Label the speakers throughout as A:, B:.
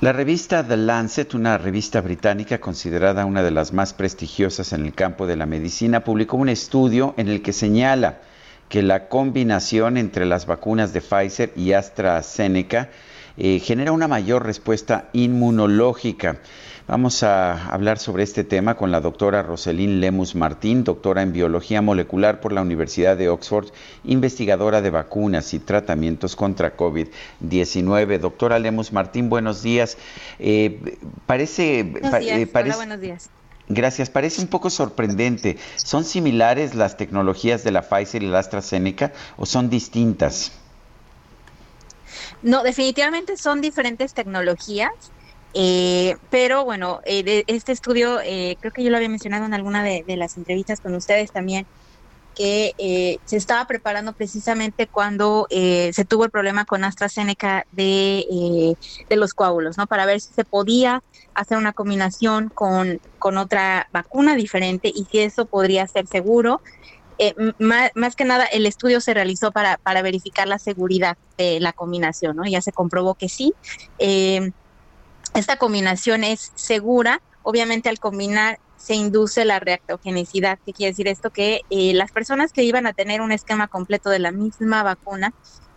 A: La revista The Lancet, una revista británica considerada una de las más prestigiosas en el campo de la medicina, publicó un estudio en el que señala que la combinación entre las vacunas de Pfizer y AstraZeneca eh, genera una mayor respuesta inmunológica. Vamos a hablar sobre este tema con la doctora Roselín Lemus Martín, doctora en biología molecular por la Universidad de Oxford, investigadora de vacunas y tratamientos contra COVID-19. Doctora Lemus Martín, buenos días.
B: Eh, parece, buenos días. Eh, Hola, buenos días.
A: Gracias. Parece un poco sorprendente. ¿Son similares las tecnologías de la Pfizer y la AstraZeneca o son distintas?
B: No, definitivamente son diferentes tecnologías. Eh, pero bueno, eh, este estudio, eh, creo que yo lo había mencionado en alguna de, las entrevistas con ustedes también, que eh, se estaba preparando precisamente cuando se tuvo el problema con AstraZeneca de, de, los coágulos, ¿no? Para ver si se podía hacer una combinación con, con otra vacuna diferente y si eso podría ser seguro. Más, más, que nada, el estudio se realizó para, para verificar la seguridad de la combinación, ¿no? Ya se comprobó que sí. Eh, esta combinación es segura. Obviamente al combinar se induce la reactogenicidad. ¿Qué quiere decir esto? Que eh, las personas que iban a tener un esquema completo de la misma vacuna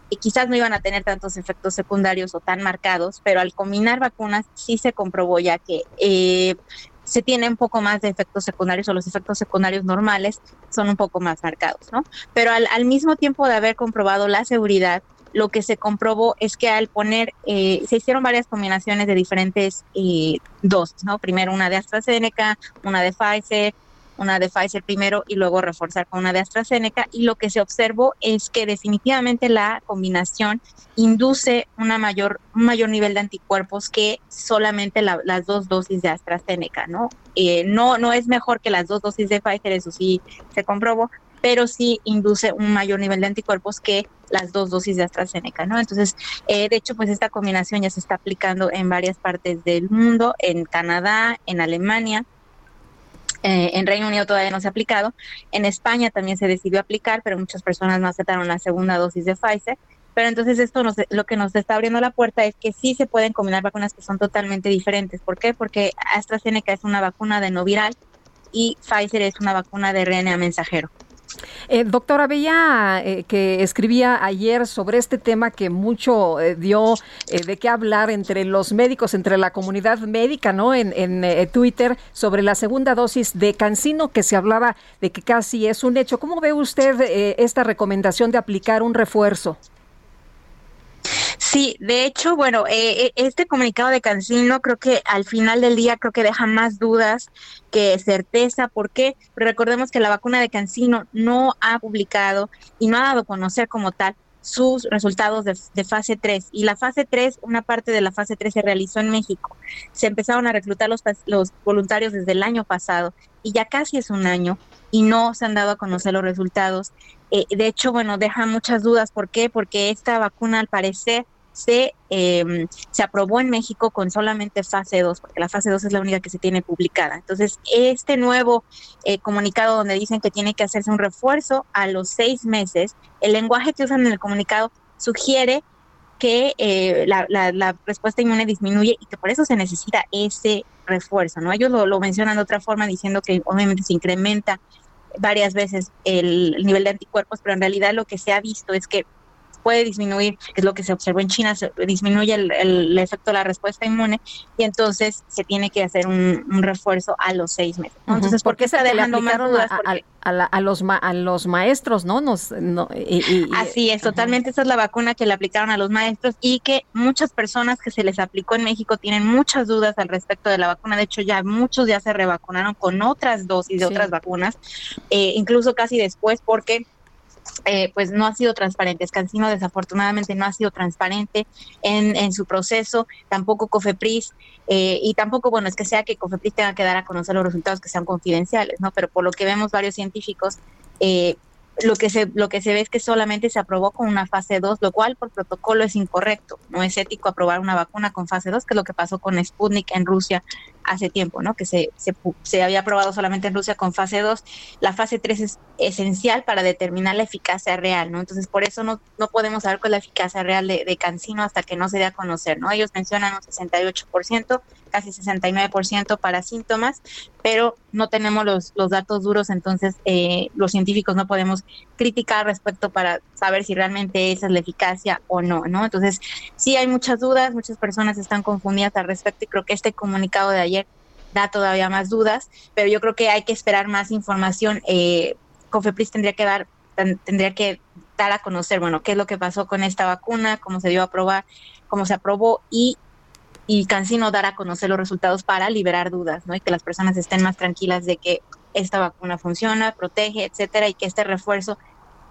B: y quizás no iban a tener tantos efectos secundarios o tan marcados, pero al combinar vacunas sí se comprobó ya que eh, se tiene un poco más de efectos secundarios o los efectos secundarios normales son un poco más marcados, ¿no? Pero al, al mismo tiempo de haber comprobado la seguridad, lo que se comprobó es que al poner, eh, se hicieron varias combinaciones de diferentes eh, dosis, ¿no? Primero una de AstraZeneca, una de Pfizer, una de Pfizer primero y luego reforzar con una de AstraZeneca. Y lo que se observó es que definitivamente la combinación induce una mayor, un mayor nivel de anticuerpos que solamente las dos dosis de AstraZeneca, ¿no? Eh, no, no es mejor que las dos dosis de Pfizer, eso sí se comprobó, pero sí induce un mayor nivel de anticuerpos que las dos dosis de AstraZeneca, ¿no? Entonces, eh, de hecho, pues esta combinación ya se está aplicando en varias partes del mundo, en Canadá, en Alemania, eh, en Reino Unido todavía no se ha aplicado, en España también se decidió aplicar, pero muchas personas no aceptaron la segunda dosis de Pfizer. Pero entonces esto nos, lo que nos está abriendo la puerta es que sí se pueden combinar vacunas que son totalmente diferentes. ¿Por qué? Porque AstraZeneca es una vacuna de no viral y Pfizer es una vacuna de RNA mensajero.
C: Eh, doctora, veía eh, que escribía ayer sobre este tema que mucho eh, dio eh, de qué hablar entre los médicos, entre la comunidad médica, ¿no? En, en Twitter, sobre la segunda dosis de Cancino, que se hablaba de que casi es un hecho. ¿Cómo ve usted esta recomendación de aplicar un refuerzo?
B: Sí, de hecho, bueno, eh, eh, este comunicado de Cancino creo que al final del día creo que deja más dudas que certeza. ¿Por qué? Recordemos que la vacuna de Cancino no ha publicado y no ha dado a conocer como tal sus resultados de, fase 3. Y la fase 3, una parte de la fase 3 se realizó en México. Se empezaron a reclutar los, los voluntarios desde el año pasado y ya casi es un año y no se han dado a conocer los resultados. Eh, de hecho, bueno, deja muchas dudas. ¿Por qué? Porque esta vacuna al parecer se, em, se aprobó en México con solamente fase 2, porque la fase 2 es la única que se tiene publicada. Entonces, este nuevo eh, comunicado donde dicen que tiene que hacerse un refuerzo a los seis meses, el lenguaje que usan en el comunicado sugiere que eh, la, la, respuesta inmune disminuye y que por eso se necesita ese refuerzo, ¿no? Ellos lo, lo mencionan de otra forma diciendo que obviamente se incrementa varias veces el nivel de anticuerpos, pero en realidad lo que se ha visto es que puede disminuir, es lo que se observó en China, se disminuye el, efecto de la respuesta inmune y entonces se tiene que hacer un, refuerzo a los seis meses. Entonces, ¿por qué está dejando más dudas?
C: A, los a los maestros, ¿no? Nos,
B: Así es, totalmente. Esa es la vacuna que le aplicaron a los maestros y que muchas personas que se les aplicó en México tienen muchas dudas al respecto de la vacuna. De hecho, ya muchos ya se revacunaron con otras dosis de otras vacunas, eh, incluso casi después, porque eh, pues no ha sido transparente. Cancino desafortunadamente no ha sido transparente en, en su proceso, tampoco Cofepris, eh, y tampoco, bueno, es que sea que Cofepris tenga que dar a conocer los resultados que sean confidenciales, ¿no? Pero por lo que vemos varios científicos, eh, lo que se lo que se ve es que solamente se aprobó con una fase 2, lo cual por protocolo es incorrecto. No es ético aprobar una vacuna con fase 2, que es lo que pasó con Sputnik en Rusia hace tiempo, ¿no? Que se, se, se había aprobado solamente en Rusia con fase 2. La fase 3 es esencial para determinar la eficacia real, ¿no? Entonces, por eso no, no podemos saber cuál es la eficacia real de, de Cancino hasta que no se dé a conocer, ¿no? Ellos mencionan un 68%, casi 69% para síntomas, pero no tenemos los, los datos duros, entonces eh, los científicos no podemos criticar respecto para saber si realmente esa es la eficacia o no, ¿no? Entonces, sí hay muchas dudas, muchas personas están confundidas al respecto y creo que este comunicado de ayer da todavía más dudas, pero yo creo que hay que esperar más información. Eh, Cofepris tendría que dar tendría que dar a conocer, bueno, qué es lo que pasó con esta vacuna, cómo se dio a probar, cómo se aprobó y y Cancino dar a conocer los resultados para liberar dudas, ¿no? Y que las personas estén más tranquilas de que esta vacuna funciona, protege, etcétera, y que este refuerzo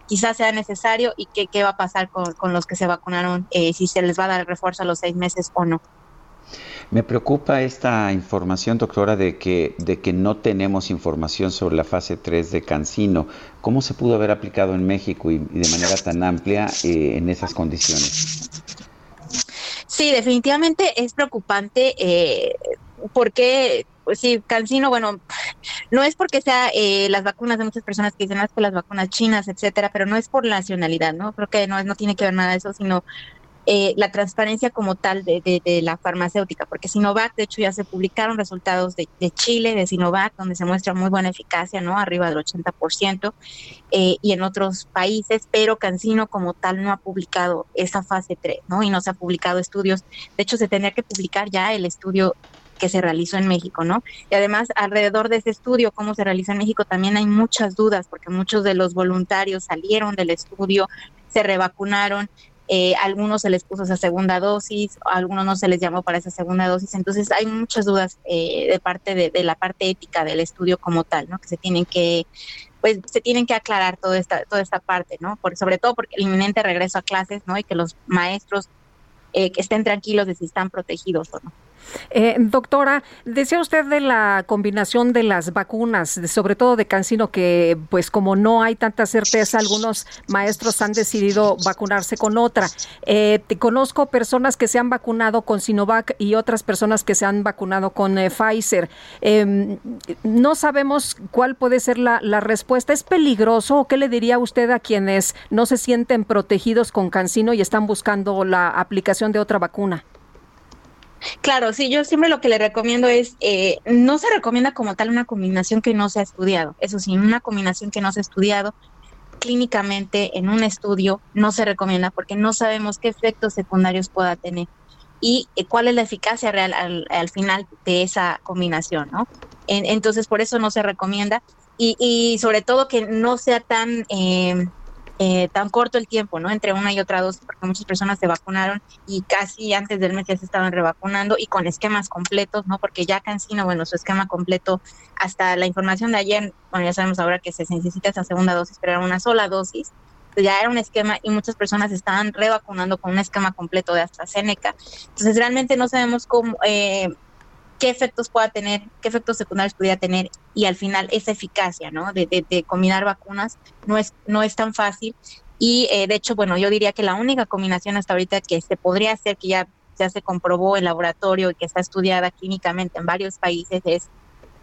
B: quizás sea necesario y que qué va a pasar con, con los que se vacunaron, eh, si se les va a dar refuerzo a los seis meses o no.
A: Me preocupa esta información, doctora, de que, de que no tenemos información sobre la fase 3 de Cancino. ¿Cómo se pudo haber aplicado en México y, y de manera tan amplia eh, en esas condiciones?
B: Sí, definitivamente es preocupante eh, porque, pues sí, Cancino, bueno, no es porque sea eh, las vacunas de muchas personas que dicen, ah, las vacunas chinas, etcétera, pero no es por nacionalidad, ¿no? Creo que no, tiene que ver nada de eso, sino eh, la transparencia como tal de, la farmacéutica, porque Sinovac, de hecho, ya se publicaron resultados de, de, Chile, de Sinovac, donde se muestra muy buena eficacia, ¿no? Arriba del 80%, eh, y en otros países, pero Cancino como tal no ha publicado esa fase 3, ¿no? Y no se ha publicado estudios. De hecho, se tendría que publicar ya el estudio que se realizó en México, ¿no? Y además, alrededor de ese estudio, cómo se realiza en México, también hay muchas dudas, porque muchos de los voluntarios salieron del estudio, se revacunaron, eh, algunos se les puso esa segunda dosis, a algunos no se les llamó para esa segunda dosis, entonces hay muchas dudas eh, de parte de, de, la parte ética del estudio como tal, ¿no? Que se tienen que pues se tienen que aclarar toda esta toda esta parte, ¿no? Por, sobre todo porque el inminente regreso a clases, ¿no? Y que los maestros eh, que estén tranquilos de si están protegidos o no.
C: Eh, doctora, decía usted de la combinación de las vacunas, sobre todo de Cancino, que pues como no hay tanta certeza, algunos maestros han decidido vacunarse con otra. Eh, te conozco personas que se han vacunado con Sinovac y otras personas que se han vacunado con eh, Pfizer. Eh, no sabemos cuál puede ser la, la, respuesta. ¿Es peligroso o qué le diría usted a quienes no se sienten protegidos con Cancino y están buscando la aplicación de otra vacuna?
B: Claro, sí, yo siempre lo que le recomiendo es, eh, no se recomienda como tal una combinación que no se ha estudiado, eso sí, una combinación que no se ha estudiado clínicamente en un estudio no se recomienda porque no sabemos qué efectos secundarios pueda tener y eh, cuál es la eficacia real al, al final de esa combinación, ¿no? En, entonces, por eso no se recomienda y, y, sobre todo que no sea tan... Eh, eh, tan corto el tiempo, ¿no? Entre una y otra dosis, porque muchas personas se vacunaron y casi antes del mes ya se estaban revacunando y con esquemas completos, ¿no? Porque ya Cancino, bueno, su esquema completo, hasta la información de ayer, bueno, ya sabemos ahora que se necesita esa segunda dosis, pero era una sola dosis, pues ya era un esquema y muchas personas estaban revacunando con un esquema completo de AstraZeneca. Entonces, realmente no sabemos cómo... Eh, qué efectos pueda tener, qué efectos secundarios pudiera tener y al final esa eficacia, ¿no? De, de, de combinar vacunas no es, no es tan fácil y eh, de hecho, bueno, yo diría que la única combinación hasta ahorita que se podría hacer, que ya, ya se comprobó en laboratorio y que está estudiada clínicamente en varios países es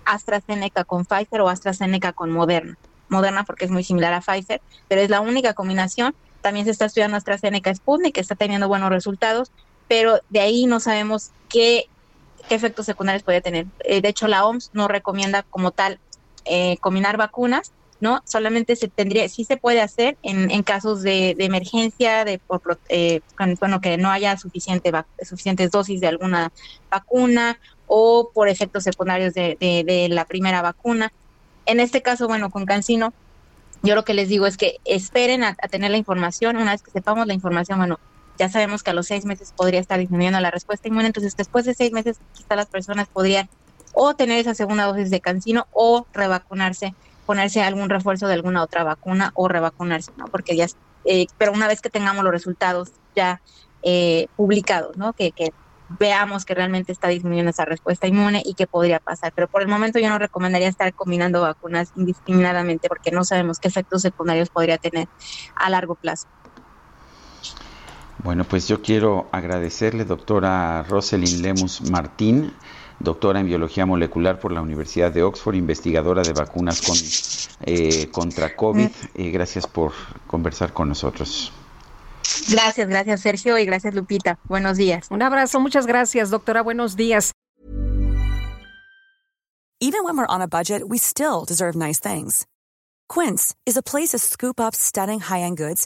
B: AstraZeneca con Pfizer o AstraZeneca con Moderna. Moderna porque es muy similar a Pfizer, pero es la única combinación. También se está estudiando AstraZeneca Sputnik, que está teniendo buenos resultados, pero de ahí no sabemos qué efectos secundarios puede tener. Eh, de hecho, la OMS no recomienda como tal eh, combinar vacunas, ¿no? Solamente se tendría, sí se puede hacer en, casos de, emergencia, de por, eh, bueno, que no haya suficiente suficientes dosis de alguna vacuna o por efectos secundarios de, de, de la primera vacuna. En este caso, bueno, con Cancino, yo lo que les digo es que esperen a tener la información, una vez que sepamos la información, bueno, ya sabemos que a los seis meses podría estar disminuyendo la respuesta inmune, entonces después de seis meses quizá las personas podrían o tener esa segunda dosis de cancino o revacunarse ponerse algún refuerzo de alguna otra vacuna o revacunarse, ¿no? Porque ya, eh, pero una vez que tengamos los resultados ya eh, publicados, ¿no? Que, que veamos que realmente está disminuyendo esa respuesta inmune y que podría pasar. Pero por el momento yo no recomendaría estar combinando vacunas indiscriminadamente porque no sabemos qué efectos secundarios podría tener a largo plazo.
A: Bueno, pues yo quiero agradecerle, doctora Roselyn Lemus Martín, doctora en biología molecular por la Universidad de Oxford, investigadora de vacunas con, eh, contra COVID. Eh, gracias por conversar con nosotros.
B: Gracias, gracias Sergio y gracias Lupita. Buenos días.
C: Un abrazo, muchas gracias, doctora. Buenos días.
D: Even when we're on a budget, we still deserve nice things. Quince is a place to scoop up stunning high-end goods